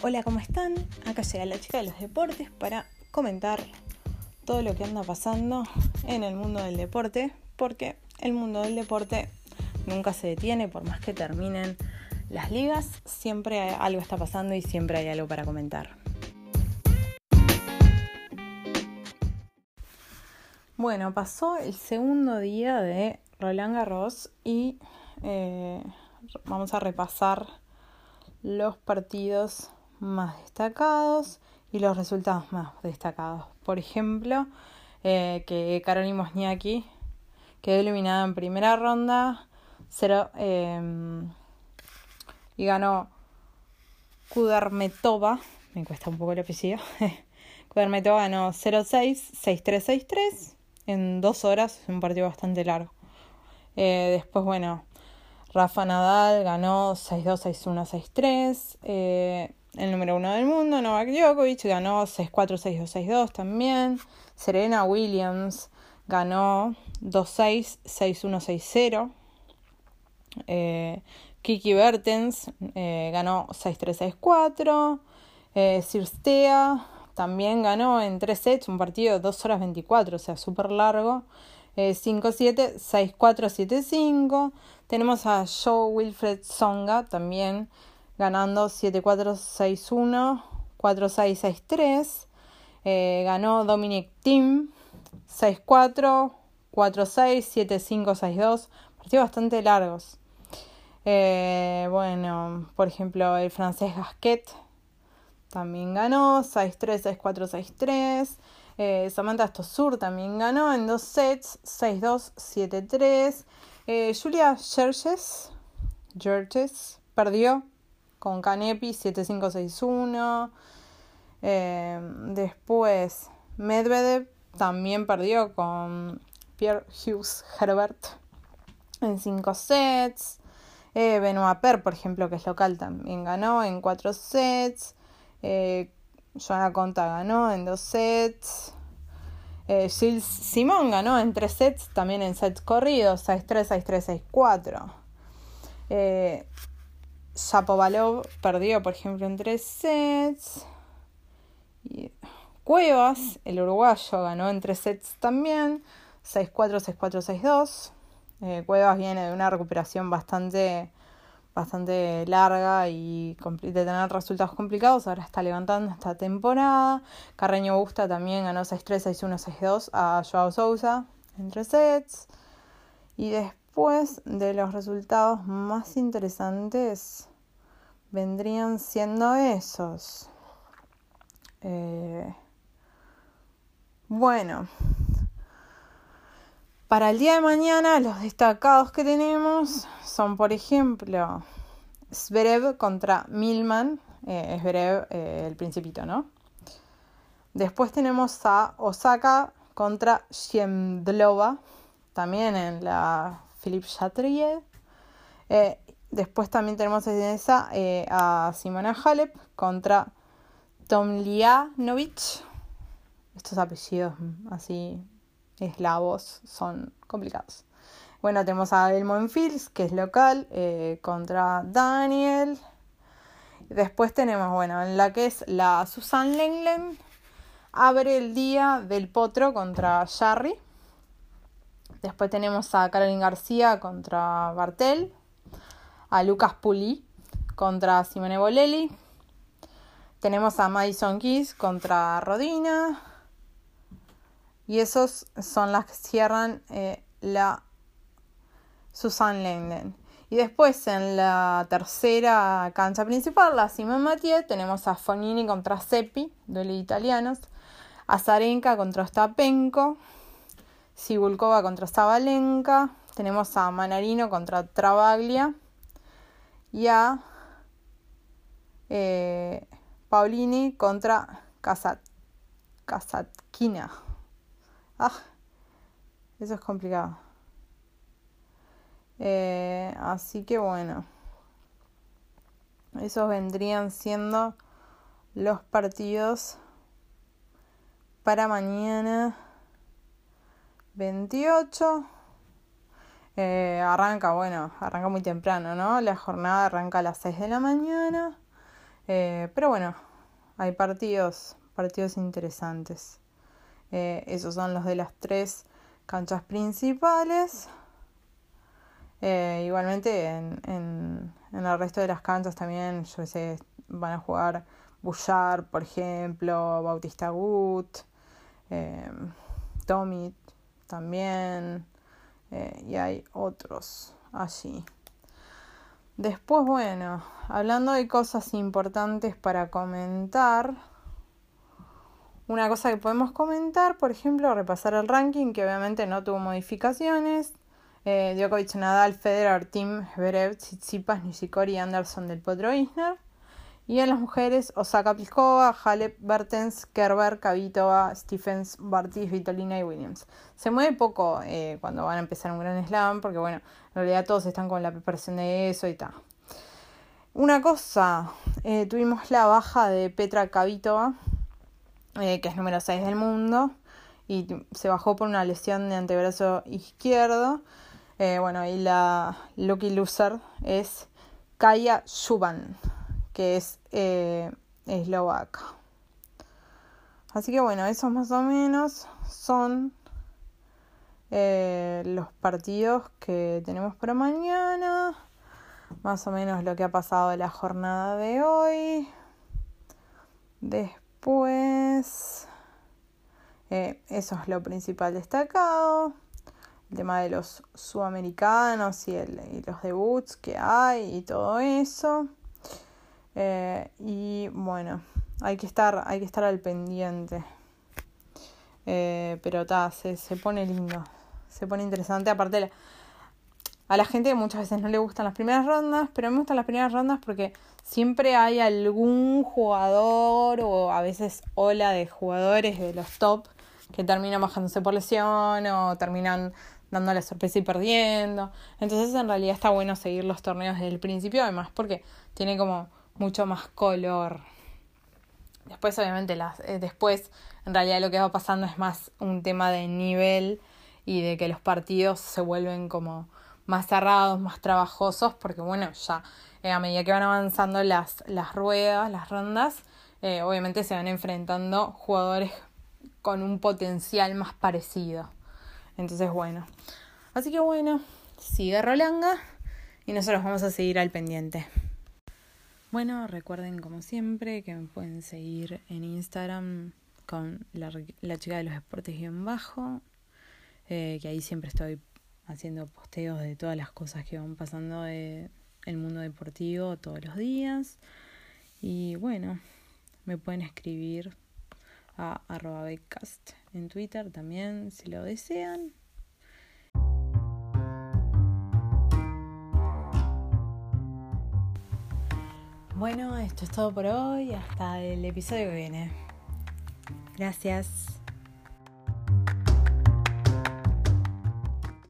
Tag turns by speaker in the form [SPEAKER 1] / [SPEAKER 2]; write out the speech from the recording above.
[SPEAKER 1] Hola, ¿cómo están? Acá llega la chica de los deportes para comentar todo lo que anda pasando en el mundo del deporte, porque el mundo del deporte nunca se detiene, por más que terminen las ligas, siempre algo está pasando y siempre hay algo para comentar. Bueno, pasó el segundo día de Roland Garros y eh, vamos a repasar los partidos más destacados y los resultados más destacados. Por ejemplo, eh, que Karolina Mosniaki quedó eliminada en primera ronda cero, em, y ganó Kudermetova, me cuesta un poco el apellido. Kudermetova ganó 0-6, 6-3, 6-3 en dos horas, es un partido bastante largo. Eh, después, bueno, Rafa Nadal ganó 6-2, 6-1, 6-3. Eh, el número uno del mundo, Novak Djokovic, ganó 6-4, 6-2, 6-2 también. Serena Williams ganó 2-6, 6-1, 6-0. Kiki Bertens eh, ganó 6-3, 6-4. Eh, Cirstea también ganó en 3 sets, un partido de 2 horas 24, o sea, súper largo. 5-7, 6-4, 7-5. Tenemos a Joe Wilfred Songa también ganando 7-4-6-1, 4-6-6-3. Eh, ganó Dominic Thiem 6-4, 4-6, 7-5, 6-2. Partidos bastante largos. Eh, bueno, por ejemplo, el francés Gasquet también ganó 6-3, 6-4, 6-3. Eh, Samantha Stosur también ganó en dos sets, 6-2, 7-3. Eh, Julia Gerges, Gerges perdió con Canepi 7561. Eh, después Medvedev también perdió con Pierre Hughes Herbert en 5 sets. Eh, Benoit Per, por ejemplo, que es local, también ganó en 4 sets. Eh, Joana Conta ganó en 2 sets. Eh, Gilles Simón ganó en 3 sets, también en sets corridos, 6-3, 6-3, 6-4. Eh, Zapovalov perdió, por ejemplo, en tres sets. Y Cuevas, el uruguayo, ganó en tres sets también. 6-4, 6-4, 6-2. Eh, Cuevas viene de una recuperación bastante, bastante larga y de tener resultados complicados. Ahora está levantando esta temporada. Carreño Busta también ganó 6-3, 6-1, 6-2 a Joao Sousa en tres sets. Y después de los resultados más interesantes vendrían siendo esos. Eh, bueno, para el día de mañana los destacados que tenemos son, por ejemplo, Zverev contra Milman, eh, Zverev eh, el principito, ¿no? Después tenemos a Osaka contra Shemdlova, también en la Philippe Chatrier. Eh, Después también tenemos eh, a Simona Halep contra Tomljanovic. Estos apellidos así eslavos son complicados. Bueno, tenemos a Elmon Fields, que es local, eh, contra Daniel. Después tenemos, bueno, en la que es la Susan Lenglen, abre el día del potro contra Jarry. Después tenemos a Caroline García contra Bartel a Lucas Puli contra Simone Bolelli. Tenemos a Madison Keys contra Rodina. Y esos son las que cierran eh, la Susan Lenden. Y después en la tercera cancha principal, la Simone Mathieu, tenemos a Fonini contra Seppi, duelo italianos. A Zarenka contra Stapenko. Sibulkova contra Zabalenka. Tenemos a Manarino contra Travaglia y a eh, Paulini contra Casat, Kasatkina. Ah, eso es complicado. Eh, así que bueno, esos vendrían siendo los partidos para mañana 28 eh, arranca, bueno, arranca muy temprano, ¿no? La jornada arranca a las 6 de la mañana. Eh, pero bueno, hay partidos, partidos interesantes. Eh, esos son los de las tres canchas principales. Igualmente en, en, el resto de las canchas también, yo sé, van a jugar Bouchard, por ejemplo, Bautista Gut, Tommy también, eh, y hay otros allí. Después, bueno, hablando de cosas importantes para comentar, una cosa que podemos comentar, por ejemplo, repasar el ranking, que obviamente no tuvo modificaciones. Eh, Djokovic, Nadal, Federer, Tim, Zverev, Tsitsipas, Nishikori Anderson del Potro Isner. Y en las mujeres, Osaka Pliskova, Halep, Bertens, Kerber, Kavitova, Stephens, Bartis, Vitolina y Williams. Se mueve poco eh, cuando van a empezar un gran slam, porque bueno, en realidad todos están con la preparación de eso y tal. Una cosa, eh, tuvimos la baja de Petra Kavitova, eh, que es número 6 del mundo, y se bajó por una lesión de antebrazo izquierdo. Bueno, y la lucky loser es Kaya Shuban, que es eh, eslovaca. Así que bueno, esos más o menos son eh, los partidos que tenemos para mañana. Más o menos lo que ha pasado la jornada de hoy. Después, eh, eso es lo principal destacado. El tema de los sudamericanos y, el, y los debuts que hay y todo eso. Eh, y bueno, hay que estar, hay que estar al pendiente. Eh, pero ta, se, se pone lindo, se pone interesante. Aparte, la, a la gente muchas veces no le gustan las primeras rondas, pero me gustan las primeras rondas porque siempre hay algún jugador o a veces ola de jugadores de los top que terminan bajándose por lesión o terminan dando la sorpresa y perdiendo. Entonces en realidad está bueno seguir los torneos desde el principio, además porque tiene como mucho más color. Después obviamente las, eh, después en realidad lo que va pasando es más un tema de nivel y de que los partidos se vuelven como más cerrados, más trabajosos, porque bueno, ya eh, a medida que van avanzando las, las ruedas, las rondas, eh, obviamente se van enfrentando jugadores con un potencial más parecido. Entonces, bueno. Así que bueno, sigue Rolanga y nosotros vamos a seguir al pendiente. Bueno, recuerden como siempre que me pueden seguir en Instagram con la, la chica de los deportes guion bajo, eh, que ahí siempre estoy haciendo posteos de todas las cosas que van pasando de el mundo deportivo todos los días. Y bueno, me pueden escribir a arroba en Twitter también si lo desean. Bueno, esto es todo por hoy. Hasta el episodio que viene. Gracias.